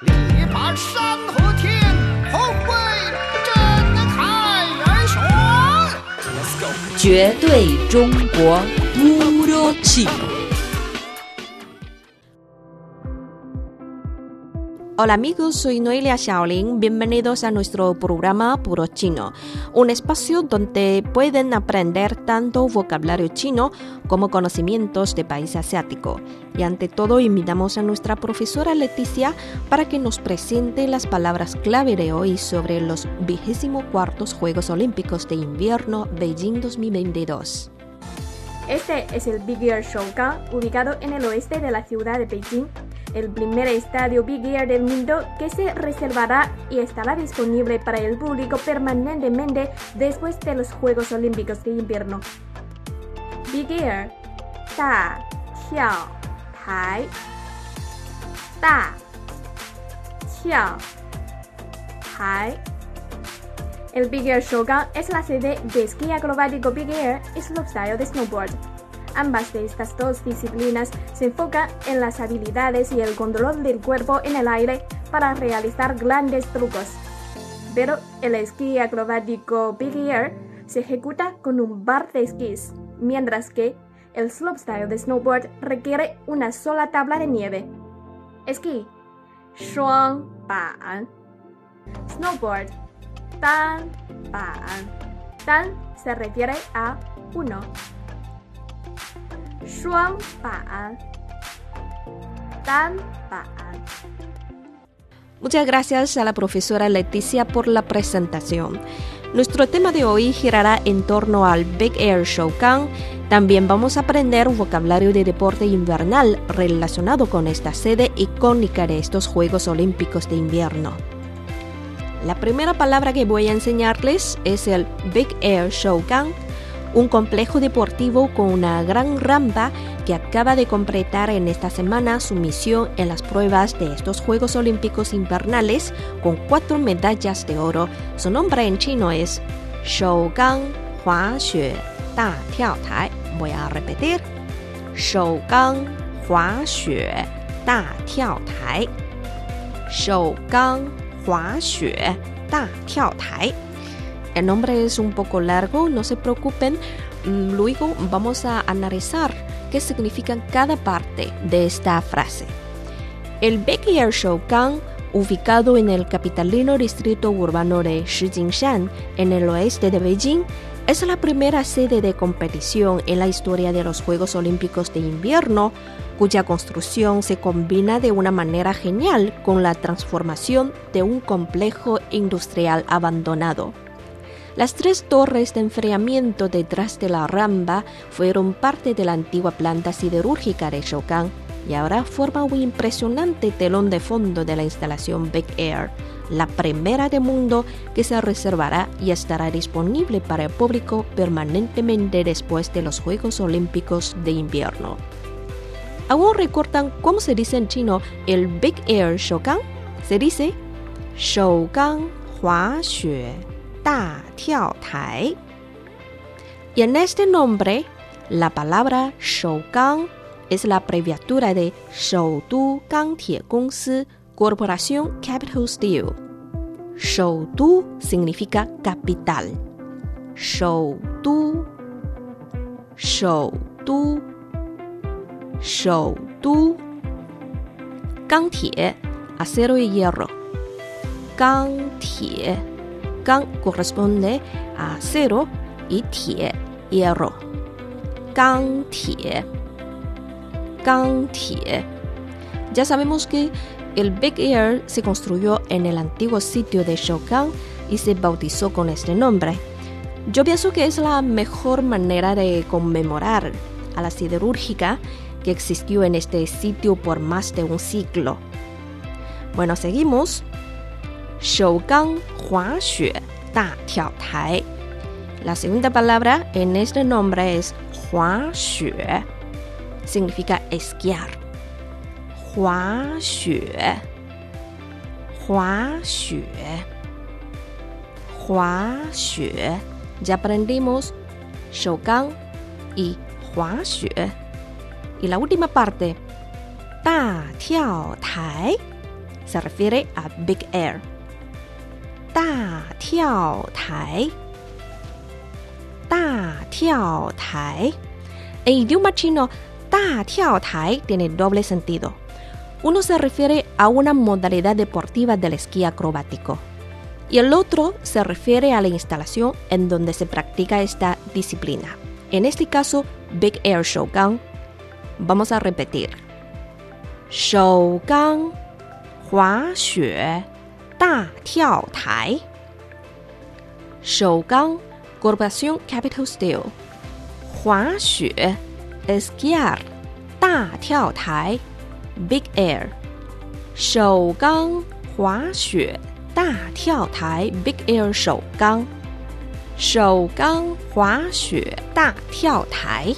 力拔山河天，后会震撼人雄。Let's go。绝对中国 Puro Chino. Hola amigos, soy Noelia Xiaolin. Bienvenidos a nuestro programa Puro Chino, un espacio donde pueden aprender tanto vocabulario chino como conocimientos de país asiático. Y ante todo, invitamos a nuestra profesora Leticia para que nos presente las palabras clave de hoy sobre los 24 Juegos Olímpicos de Invierno Beijing 2022. Este es el Big Air Shoukan, ubicado en el oeste de la ciudad de Beijing, el primer estadio Big Air del mundo que se reservará y estará disponible para el público permanentemente después de los Juegos Olímpicos de Invierno. Big Air, Da, Tiao, Tai, Da, Tiao, Tai. El Big Air Shogun es la sede de esquí acrobático Big Air y slopestyle de snowboard. Ambas de estas dos disciplinas se enfocan en las habilidades y el control del cuerpo en el aire para realizar grandes trucos. Pero el esquí acrobático Big Air se ejecuta con un bar de esquís, mientras que el slopestyle de snowboard requiere una sola tabla de nieve. Esquí, shuang ban. Snowboard, tan ban. Tan se refiere a uno. Tan ban. Muchas gracias a la profesora Leticia por la presentación. Nuestro tema de hoy girará en torno al Big Air Shoukan. También vamos a aprender vocabulario de deporte invernal relacionado con esta sede icónica de estos Juegos Olímpicos de Invierno. La primera palabra que voy a enseñarles es el Big Air Shoukan, un complejo deportivo con una gran rampa que acaba de completar en esta semana su misión en las pruebas de estos Juegos Olímpicos Invernales con cuatro medallas de oro. Su nombre en chino es Shougang Hua Xue Da Tiao Tai. Voy a repetir. Shougang Hua Xue Da Tiao Tai. Shougang Hua Xue Da Tiao Tai. El nombre es un poco largo, no se preocupen. Mm, Luego vamos a analizar qué significa cada parte de esta frase. El Big Air Shoukan, ubicado en el capitalino distrito urbano de Shijingshan, en el oeste de Beijing, es la primera sede de competición en la historia de los Juegos Olímpicos de Invierno, cuya construcción se combina de una manera genial con la transformación de un complejo industrial abandonado. Las tres torres de enfriamiento detrás de la rampa fueron parte de la antigua planta siderúrgica de Shokan y ahora forman un impresionante telón de fondo de la instalación Big Air, la primera del mundo que se reservará y estará disponible para el público permanentemente después de los Juegos Olímpicos de Invierno. ¿Aún recuerdan cómo se dice en chino el Big Air Shokan? Se dice Shokan Hua Xue. Da Tiao Tai. Y en este nombre, la palabra Shougang es la abreviatura de Shoudu Gangtie Gongsi Corporación Capital Steel. Shoudu significa capital. Shoudu, Shoudu, Shoudu. Gangtie, acero y hierro. Gangtie. Gang corresponde a acero y tie, hierro. Gang tie. Gang tie. Ya sabemos que el Big Air se construyó en el antiguo sitio de Shokan y se bautizó con este nombre. Yo pienso que es la mejor manera de conmemorar a la siderúrgica que existió en este sitio por más de un siglo. Bueno, seguimos. Shougang Hua Xue Da Tiao Tai. La segunda palabra en este nombre es Hua Xue. Significa esquiar. Hua Xue. Hua Xue. Hua Xue. Ya aprendimos Shougang y Hua Xue. Y la última parte, Da Tiao Tai se refiere a Big Air. Da Tiao Tai. Da Tiao Tai. En idioma chino, Da Tiao Tai tiene doble sentido. Uno se refiere a una modalidad deportiva del esquí acrobático y el otro se refiere a la instalación en donde se practica esta disciplina. En este caso, Big Air Shougang. Vamos a repetir. Shougang, Hua Xue, 大跳台。首钢 g o r b a c i o n Capital Steel，滑雪 Esquiar，大跳台 Big Air，首钢滑雪大跳台 Big Air 首钢。首钢滑雪大跳台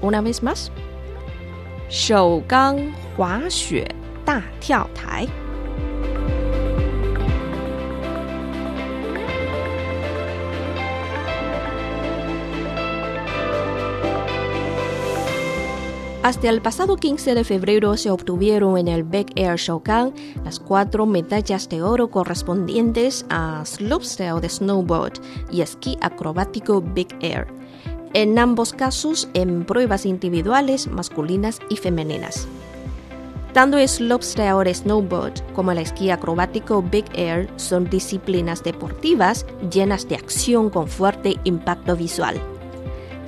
，una vez más。首钢滑雪大跳台。Hasta el pasado 15 de febrero se obtuvieron en el Big Air Showdown las cuatro medallas de oro correspondientes a slopestyle de snowboard y esquí acrobático Big Air, en ambos casos en pruebas individuales masculinas y femeninas. Tanto el slopestyle de snowboard como el esquí acrobático Big Air son disciplinas deportivas llenas de acción con fuerte impacto visual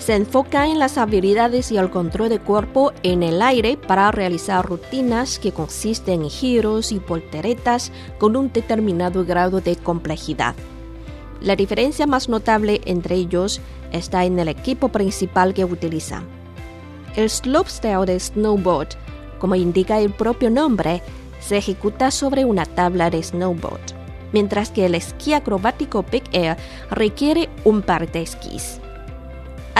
se enfoca en las habilidades y el control de cuerpo en el aire para realizar rutinas que consisten en giros y volteretas con un determinado grado de complejidad. La diferencia más notable entre ellos está en el equipo principal que utilizan. El slopestyle de snowboard, como indica el propio nombre, se ejecuta sobre una tabla de snowboard, mientras que el esquí acrobático Big Air requiere un par de esquís.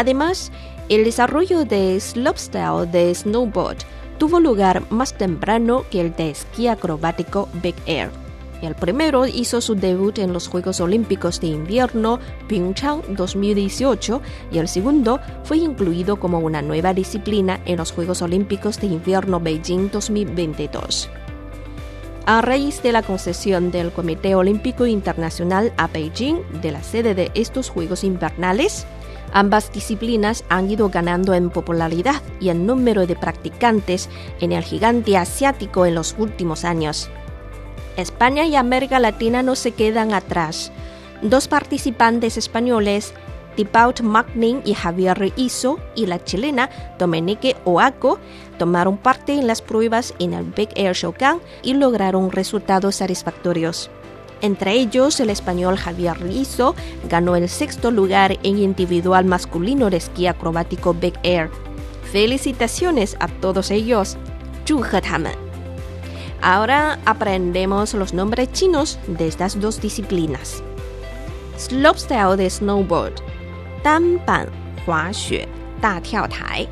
Además, el desarrollo de slopestyle de snowboard tuvo lugar más temprano que el de esquí acrobático Big Air. El primero hizo su debut en los Juegos Olímpicos de Invierno Pyeongchang 2018 y el segundo fue incluido como una nueva disciplina en los Juegos Olímpicos de Invierno Beijing 2022. A raíz de la concesión del Comité Olímpico Internacional a Beijing de la sede de estos Juegos Invernales, Ambas disciplinas han ido ganando en popularidad y en número de practicantes en el gigante asiático en los últimos años. España y América Latina no se quedan atrás. Dos participantes españoles, Tipaut Magnin y Javier Iso, y la chilena Dominique Oaco, tomaron parte en las pruebas en el Big Air Showdown y lograron resultados satisfactorios. Entre ellos, el español Javier Rizo ganó el sexto lugar en individual masculino de esquí acrobático Big Air. Felicitaciones a todos ellos. Ahora aprendemos los nombres chinos de estas dos disciplinas. Slopestyle de snowboard. Danban Hua Xue Da Tiao Tai.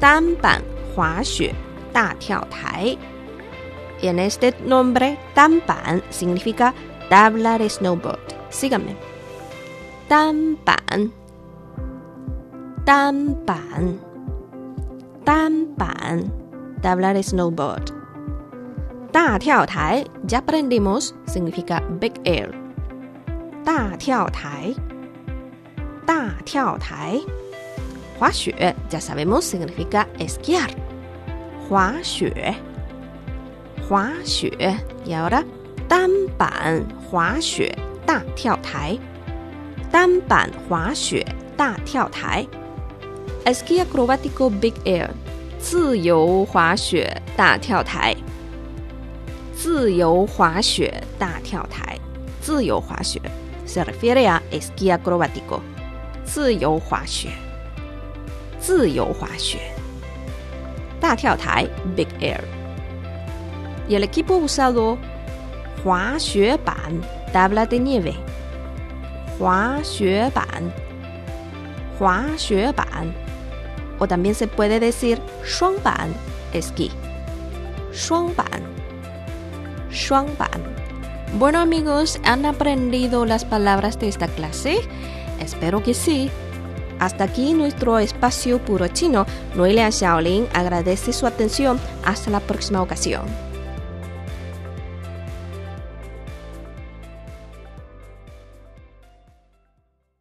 Danban Hua Xue Da Tiao Tai y en este nombre, Tanpan significa tabla de snowboard. Síganme. Tanpan. Tanpan. Tanpan. Tabla de snowboard. Da Tiao Tai, ya aprendimos, significa big air. Da Tiao Tai. Da Tiao Tai. Hua ya sabemos, significa esquiar. Hua. 滑雪有的单板滑雪大跳台，单板滑雪大跳台，esquí acrobático big air，自由滑雪大跳台，自由滑雪大跳台，自由滑雪，se refiere a esquí acrobático，自由滑雪，自由滑雪，大跳台 big air。Y el equipo usado Hua Ban, tabla de nieve. Hua Ban. Hua Ban. O también se puede decir Ban, esquí. Shuangban. Ban. Bueno amigos, ¿han aprendido las palabras de esta clase? Espero que sí. Hasta aquí nuestro espacio puro chino. Noelia Xiaolin agradece su atención. Hasta la próxima ocasión.